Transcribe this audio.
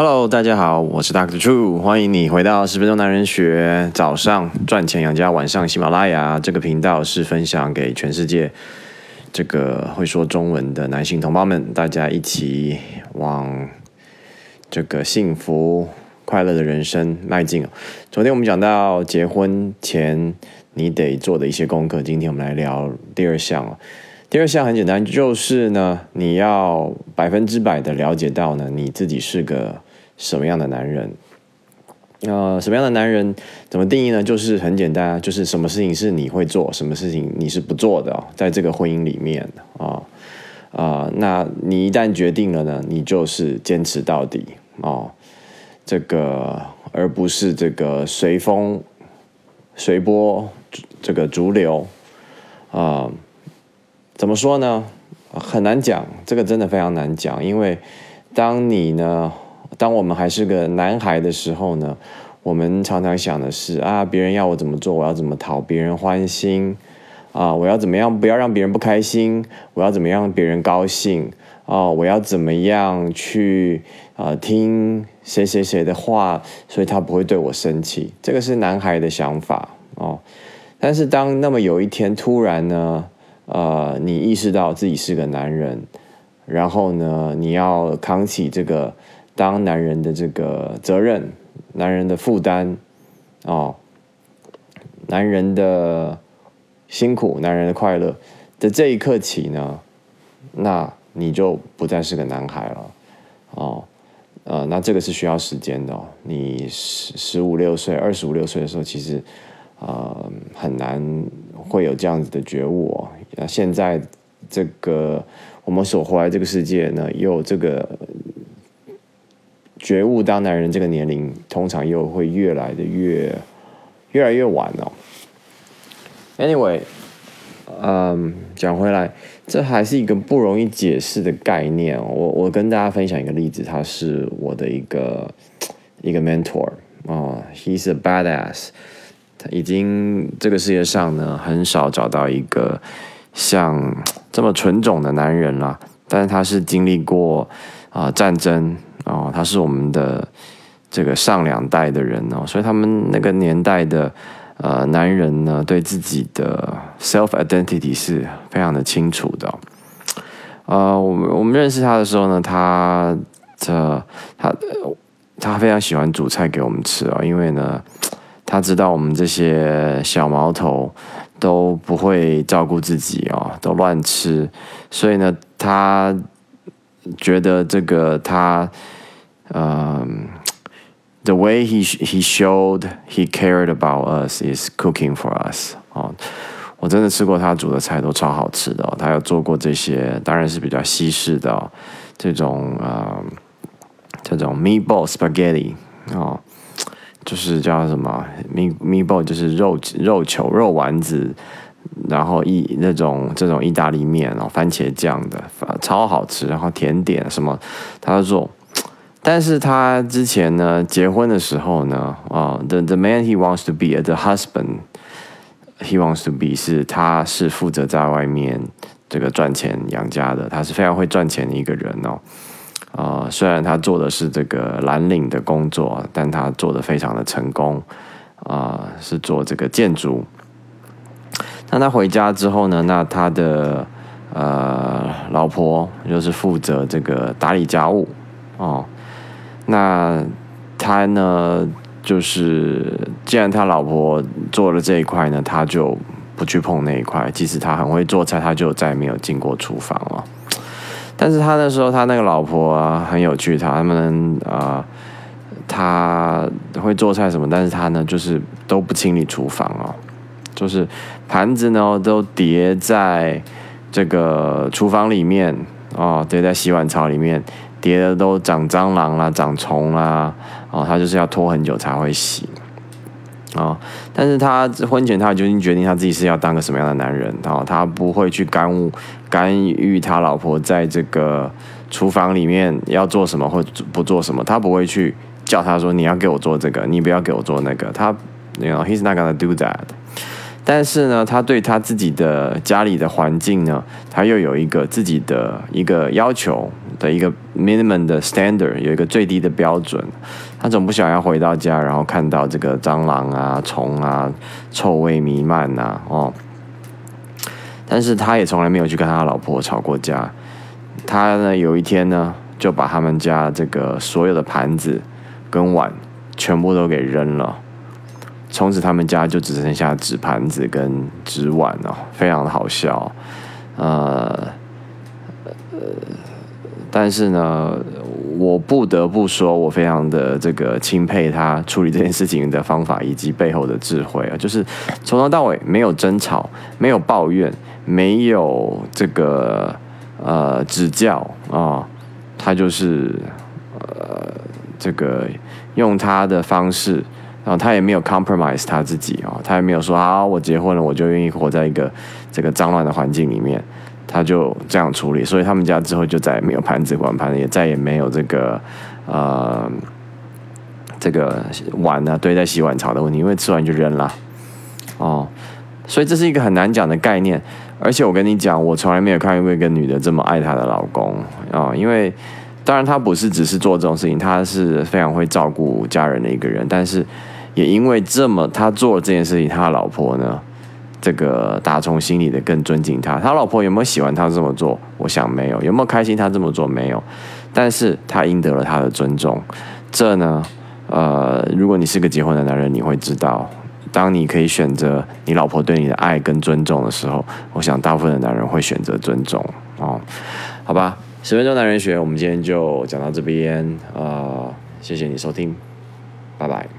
Hello，大家好，我是 Doctor True，欢迎你回到十分钟男人学。早上赚钱养家，晚上喜马拉雅这个频道是分享给全世界这个会说中文的男性同胞们，大家一起往这个幸福快乐的人生迈进。昨天我们讲到结婚前你得做的一些功课，今天我们来聊第二项第二项很简单，就是呢，你要百分之百的了解到呢，你自己是个什么样的男人。呃，什么样的男人怎么定义呢？就是很简单啊，就是什么事情是你会做，什么事情你是不做的，在这个婚姻里面啊啊，那你一旦决定了呢，你就是坚持到底哦，这个而不是这个随风随波这个逐流啊。怎么说呢？很难讲，这个真的非常难讲。因为当你呢，当我们还是个男孩的时候呢，我们常常想的是啊，别人要我怎么做，我要怎么讨别人欢心啊，我要怎么样不要让别人不开心，我要怎么样让别人高兴啊，我要怎么样去啊听谁谁谁的话，所以他不会对我生气。这个是男孩的想法哦。但是当那么有一天突然呢？呃，你意识到自己是个男人，然后呢，你要扛起这个当男人的这个责任，男人的负担，哦，男人的辛苦，男人的快乐的这一刻起呢，那你就不再是个男孩了，哦，呃，那这个是需要时间的，哦你十十五六岁、二十五六岁的时候，其实呃很难会有这样子的觉悟哦。那现在这个我们所活在这个世界呢，又这个觉悟当男人这个年龄，通常又会越来的越越来越晚哦。Anyway，嗯，讲回来，这还是一个不容易解释的概念。我我跟大家分享一个例子，他是我的一个一个 mentor 啊，He's a badass，他已经这个世界上呢很少找到一个。像这么纯种的男人啦，但是他是经历过啊战争哦，他是我们的这个上两代的人哦，所以他们那个年代的呃男人呢，对自己的 self identity 是非常的清楚的。呃，我们我们认识他的时候呢，他这他他非常喜欢煮菜给我们吃哦，因为呢，他知道我们这些小毛头。都不会照顾自己哦，都乱吃，所以呢，他觉得这个他，嗯，the way he he showed he cared about us is cooking for us 哦，我真的吃过他煮的菜都超好吃的，他有做过这些，当然是比较西式的这种啊，这种 meatball spaghetti 哦。就是叫什么 me meatball 就是肉肉球肉丸子，然后意那种这种意大利面哦，番茄酱的，超好吃。然后甜点什么，他都做。但是他之前呢，结婚的时候呢，啊，the the man he wants to be the husband he wants to be 是他是负责在外面这个赚钱养家的，他是非常会赚钱的一个人哦。啊，虽然他做的是这个蓝领的工作，但他做的非常的成功，啊，是做这个建筑。那他回家之后呢？那他的呃老婆就是负责这个打理家务哦。那他呢，就是既然他老婆做了这一块呢，他就不去碰那一块。即使他很会做菜，他就再也没有进过厨房了。但是他那时候，他那个老婆啊，很有趣，他们啊，他会做菜什么，但是他呢，就是都不清理厨房哦，就是盘子呢都叠在这个厨房里面哦，叠在洗碗槽里面，叠的都长蟑螂啦、长虫啦，哦，他就是要拖很久才会洗。啊！但是他婚前他就已经决定他自己是要当个什么样的男人，然后他不会去干预干预他老婆在这个厨房里面要做什么或不做什么，他不会去叫他说你要给我做这个，你不要给我做那个，他，you know he's not gonna do that。但是呢，他对他自己的家里的环境呢，他又有一个自己的一个要求，的一个 minimum 的 standard，有一个最低的标准。他总不想要回到家，然后看到这个蟑螂啊、虫啊、臭味弥漫呐，哦。但是他也从来没有去跟他老婆吵过架。他呢，有一天呢，就把他们家这个所有的盘子跟碗全部都给扔了。从此他们家就只剩下纸盘子跟纸碗哦，非常的好笑。呃，但是呢。我不得不说，我非常的这个钦佩他处理这件事情的方法以及背后的智慧啊，就是从头到尾没有争吵，没有抱怨，没有这个呃指教啊，他就是呃这个用他的方式，然后他也没有 compromise 他自己啊，他也没有说啊，我结婚了，我就愿意活在一个这个脏乱的环境里面。他就这样处理，所以他们家之后就再也没有盘子碗盘，也再也没有这个呃这个碗呢堆在洗碗槽的问题，因为吃完就扔了哦。所以这是一个很难讲的概念，而且我跟你讲，我从来没有看过一个女的这么爱她的老公啊，因为当然她不是只是做这种事情，她是非常会照顾家人的一个人，但是也因为这么她做了这件事情，他老婆呢？这个打从心里的更尊敬他，他老婆有没有喜欢他这么做？我想没有。有没有开心他这么做？没有。但是他赢得了他的尊重。这呢，呃，如果你是个结婚的男人，你会知道，当你可以选择你老婆对你的爱跟尊重的时候，我想大部分的男人会选择尊重。哦，好吧，十分钟男人学，我们今天就讲到这边。呃，谢谢你收听，拜拜。